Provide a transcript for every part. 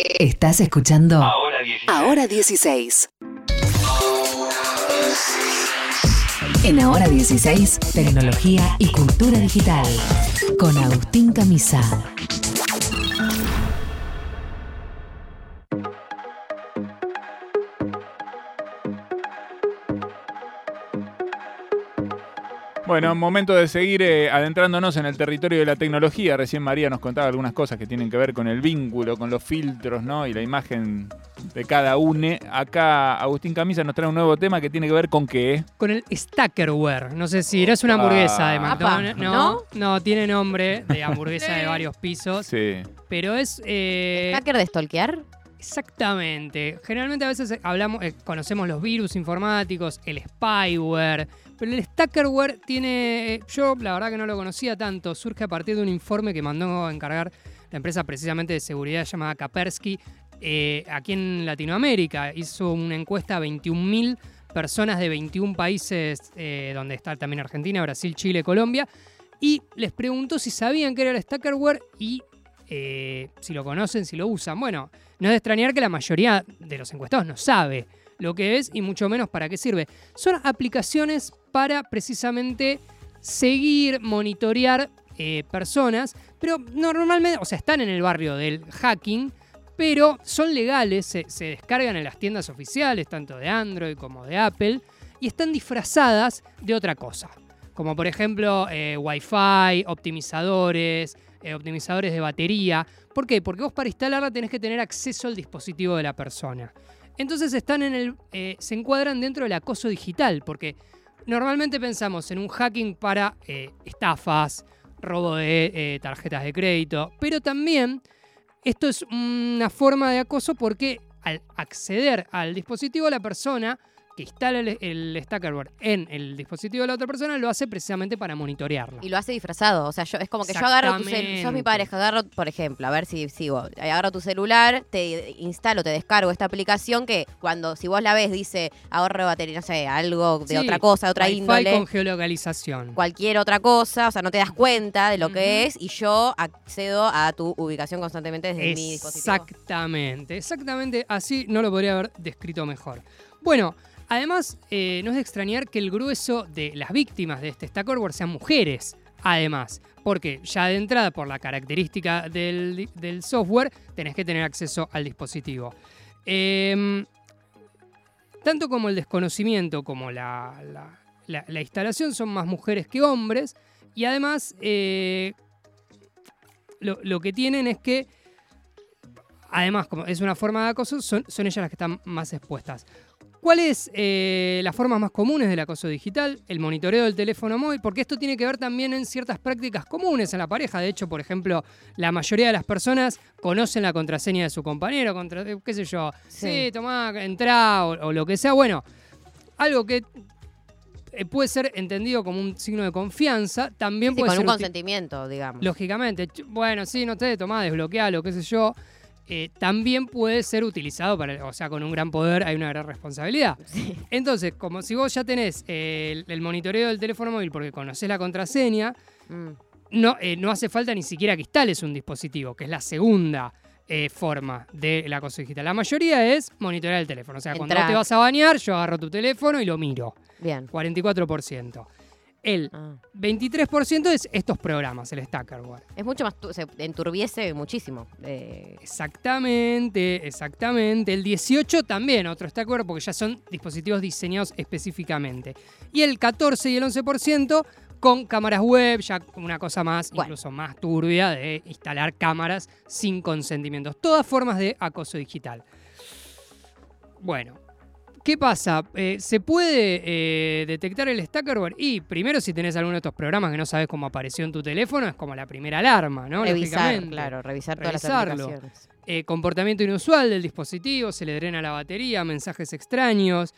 Estás escuchando Ahora 16. Ahora 16. En Ahora 16, tecnología y cultura digital. Con Agustín Camisa. Bueno, momento de seguir eh, adentrándonos en el territorio de la tecnología. Recién María nos contaba algunas cosas que tienen que ver con el vínculo, con los filtros, ¿no? Y la imagen de cada une. Acá Agustín Camisa nos trae un nuevo tema que tiene que ver con qué. Con el Stackerware. No sé si eres una hamburguesa de Ah. McDonald's. No, ¿no? no, tiene nombre de hamburguesa de varios pisos. Sí. Pero es. eh, ¿Hacker de stalkear? Exactamente. Generalmente a veces hablamos, eh, conocemos los virus informáticos, el spyware, pero el stackerware tiene, eh, yo la verdad que no lo conocía tanto, surge a partir de un informe que mandó a encargar la empresa precisamente de seguridad llamada Kaspersky eh, aquí en Latinoamérica. Hizo una encuesta a 21.000 personas de 21 países, eh, donde está también Argentina, Brasil, Chile, Colombia, y les preguntó si sabían qué era el stackerware y si lo conocen, si lo usan. Bueno, no es de extrañar que la mayoría de los encuestados no sabe lo que es y mucho menos para qué sirve. Son aplicaciones para precisamente seguir, monitorear eh, personas, pero normalmente, o sea, están en el barrio del hacking, pero son legales, se, descargan en las tiendas oficiales, tanto de Android como de Apple, y están disfrazadas de otra cosa. Como por ejemplo eh, Wi-Fi, optimizadores, eh, optimizadores de batería. ¿Por qué? Porque vos para instalarla tenés que tener acceso al dispositivo de la persona. Entonces están en el, eh, se encuadran dentro del acoso digital, porque normalmente pensamos en un hacking para eh, estafas, robo de eh, tarjetas de crédito, pero también esto es una forma de acoso porque al acceder al dispositivo la persona que instala el, el stackerware en el dispositivo de la otra persona lo hace precisamente para monitorearla. Y lo hace disfrazado. O sea, yo, es como que yo agarro tu celular. Sos mi pareja, agarro, por ejemplo, a ver si sigo. Agarro tu celular, te instalo, te descargo esta aplicación que cuando, si vos la ves, dice ahorro de batería, no sé, algo de Sí, otra cosa, de otra índole. con geolocalización. Cualquier otra cosa, o sea, no te das cuenta de lo que es y yo accedo a tu ubicación constantemente desde mi dispositivo. Exactamente, exactamente así no lo podría haber descrito mejor. Bueno, además, eh, no es de extrañar que el grueso de las víctimas de este stackerware sean mujeres. Además, porque ya de entrada, por la característica del, software, tenés que tener acceso al dispositivo. Em, tanto como el desconocimiento como la, la- la- la instalación son más mujeres que hombres. Y además, eh, lo, lo que tienen es que, además, como es una forma de acoso, son, son ellas las que están más expuestas. ¿Cuáles eh, las formas más comunes del acoso digital? El monitoreo del teléfono móvil, porque esto tiene que ver también en ciertas prácticas comunes en la pareja. De hecho, por ejemplo, la mayoría de las personas conocen la contraseña de su compañero, contra, eh, qué sé yo, sí, Sí. tomá, entrá o, o lo que sea. Bueno, algo que eh, puede ser entendido como un signo de confianza, también Sí, puede con ser un consentimiento, digamos. Lógicamente, bueno, sí, no te tomá, desbloquealo, qué sé yo. Eh, también puede ser utilizado para, o sea, con un gran poder hay una gran responsabilidad. Sí. Entonces, como si vos ya tenés eh, el, el monitoreo del teléfono móvil porque conocés la contraseña, Mm. no, eh, no hace falta ni siquiera que instales un dispositivo, que es la segunda eh, forma del acoso digital. La mayoría es monitorear el teléfono. O sea, cuando vos te vas a bañar, yo agarro tu teléfono y lo miro. Bien. 44%. El Ah. 23% es estos programas, el Stackerware. Es mucho más, se enturbiese muchísimo. Eh, Exactamente, exactamente. El 18 también, otro está de acuerdo porque ya son dispositivos diseñados específicamente. Y el 14 y el 11% con cámaras web, ya una cosa más, Bueno. incluso más turbia, de instalar cámaras sin consentimientos. Todas formas de acoso digital. Bueno, ¿qué pasa? Eh, ¿Se puede eh, detectar el stackerware? Y primero, si tenés alguno de estos programas que no sabes cómo apareció en tu teléfono, es como la primera alarma, ¿no? revisar, Lógicamente. claro, revisar todas Revisarlo. las aplicaciones. Eh, comportamiento inusual del dispositivo, se le drena la batería, mensajes extraños.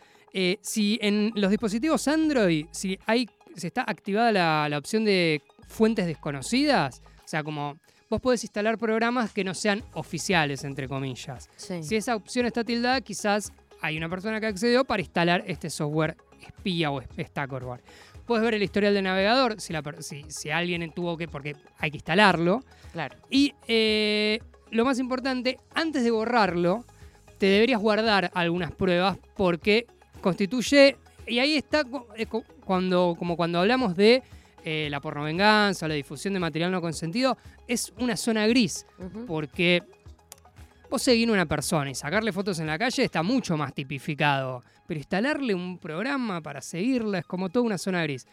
Si en los dispositivos Android, si hay, si está activada la, la opción de fuentes desconocidas, o sea, como vos podés instalar programas que no sean oficiales, entre comillas. Sí. Si esa opción está tildada, quizás hay una persona que accedió para instalar este software espía o stackerware. Puedes ver el historial del navegador, si, la per- si, si alguien tuvo que, porque hay que instalarlo. Claro. Y eh, lo más importante, antes de borrarlo, te deberías guardar algunas pruebas porque constituye, y ahí está eh, cu- cuando, como cuando hablamos de eh, la pornovenganza la difusión de material no consentido, es una zona gris, porque vos a una persona y sacarle fotos en la calle está mucho más tipificado, pero instalarle un programa para seguirla es como toda una zona gris.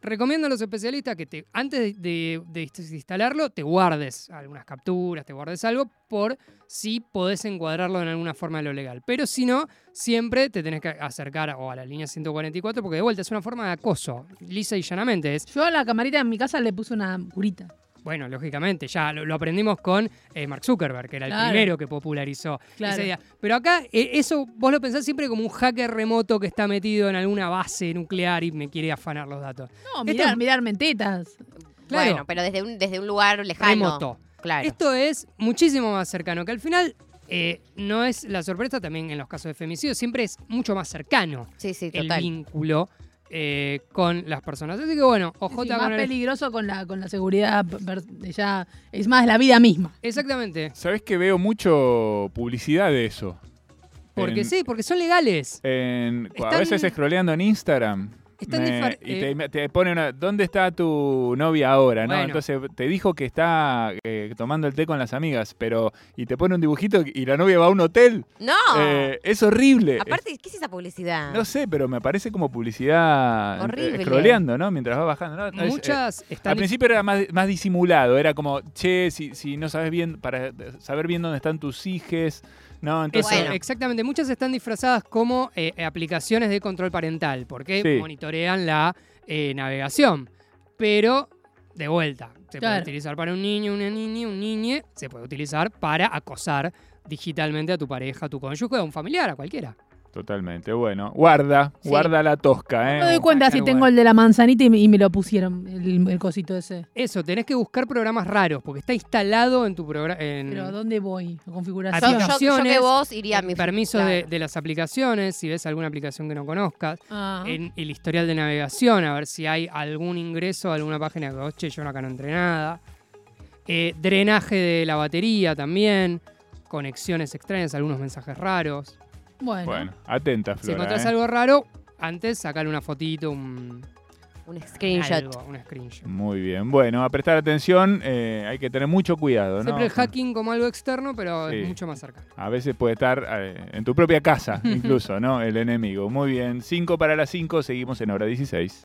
Recomiendo a los especialistas que te, antes de instalarlo te guardes algunas capturas, te guardes algo por si podés encuadrarlo en alguna forma de lo legal. Pero si no, siempre te tenés que acercar o a la línea 144 porque de vuelta es una forma de acoso, lisa y llanamente. Es, Yo a la camarita en mi casa le puse una curita. Bueno, lógicamente, ya lo, lo aprendimos con eh, Mark Zuckerberg, que era el Claro. primero que popularizó Claro. esa idea. Pero acá, eh, eso vos lo pensás siempre como un hacker remoto que está metido en alguna base nuclear y me quiere afanar los datos. No, Esto- mirar, mirarme en tetas. Claro. Bueno, pero desde un, desde un lugar lejano. Remoto. Claro. Esto es muchísimo más cercano, que al final eh, no es la sorpresa también en los casos de femicidio, siempre es mucho más cercano Sí, sí, el total. vínculo eh, con las personas. Así que bueno, OJ Sí, con más el... peligroso con la, con la seguridad. Ya, es más la vida misma. Exactamente. ¿Sabés que veo mucho publicidad de eso? Porque En- sí, porque son legales. en- a veces scrolleando en Instagram. Están me- y eh. te, te pone una, ¿dónde está tu novia ahora? ¿no? Entonces te dijo que está eh, tomando el té con las amigas, pero y te pone un dibujito y la novia va a un hotel. No. Eh, es horrible. Aparte, ¿qué es esa publicidad? No sé, pero me parece como publicidad Horrible. scrolleando, ¿no? Mientras va bajando. ¿no? Es, eh, Muchas están... al principio era más, más disimulado, era como, che, si, si no sabes bien, para saber bien dónde están tus hijes, ¿no? Entonces, Bueno. exactamente. Muchas están disfrazadas como eh, aplicaciones de control parental, porque Sí. Monitorean la eh, navegación. Pero, de vuelta, se puede utilizar para un niño, una niña, un niñe, se puede utilizar para acosar digitalmente a tu pareja, a tu cónyuge, a un familiar, a cualquiera. Totalmente, bueno. Guarda, Sí. guarda la tosca, ¿eh? No me doy cuenta si tengo el de la manzanita y me, y me lo pusieron, el, el cosito ese. Eso, tenés que buscar programas raros, porque está instalado en tu programa. Pero ¿a dónde voy? ¿A Yo, configuración? yo- yo, que aplicaciones, vos iría a mi Permiso claro. de, de las aplicaciones, si ves alguna aplicación que no conozcas. Ah. en el historial de navegación, a ver si hay algún ingreso a alguna página que vos, che, yo acá no entré nada. Eh, drenaje de la batería también, conexiones extrañas, algunos mensajes raros. Bueno. Bueno, atenta, Si Flora. encontrás ¿eh? algo raro, antes sacarle una fotito, un Un screenshot. algo, un screenshot. Muy bien. Bueno, a prestar atención, eh, hay que tener mucho cuidado, ¿no? Siempre el hacking como algo externo, pero Sí. es mucho más cercano. A veces puede estar eh, en tu propia casa, incluso, ¿no? El enemigo. Muy bien. 5 para las 5, seguimos en hora 16.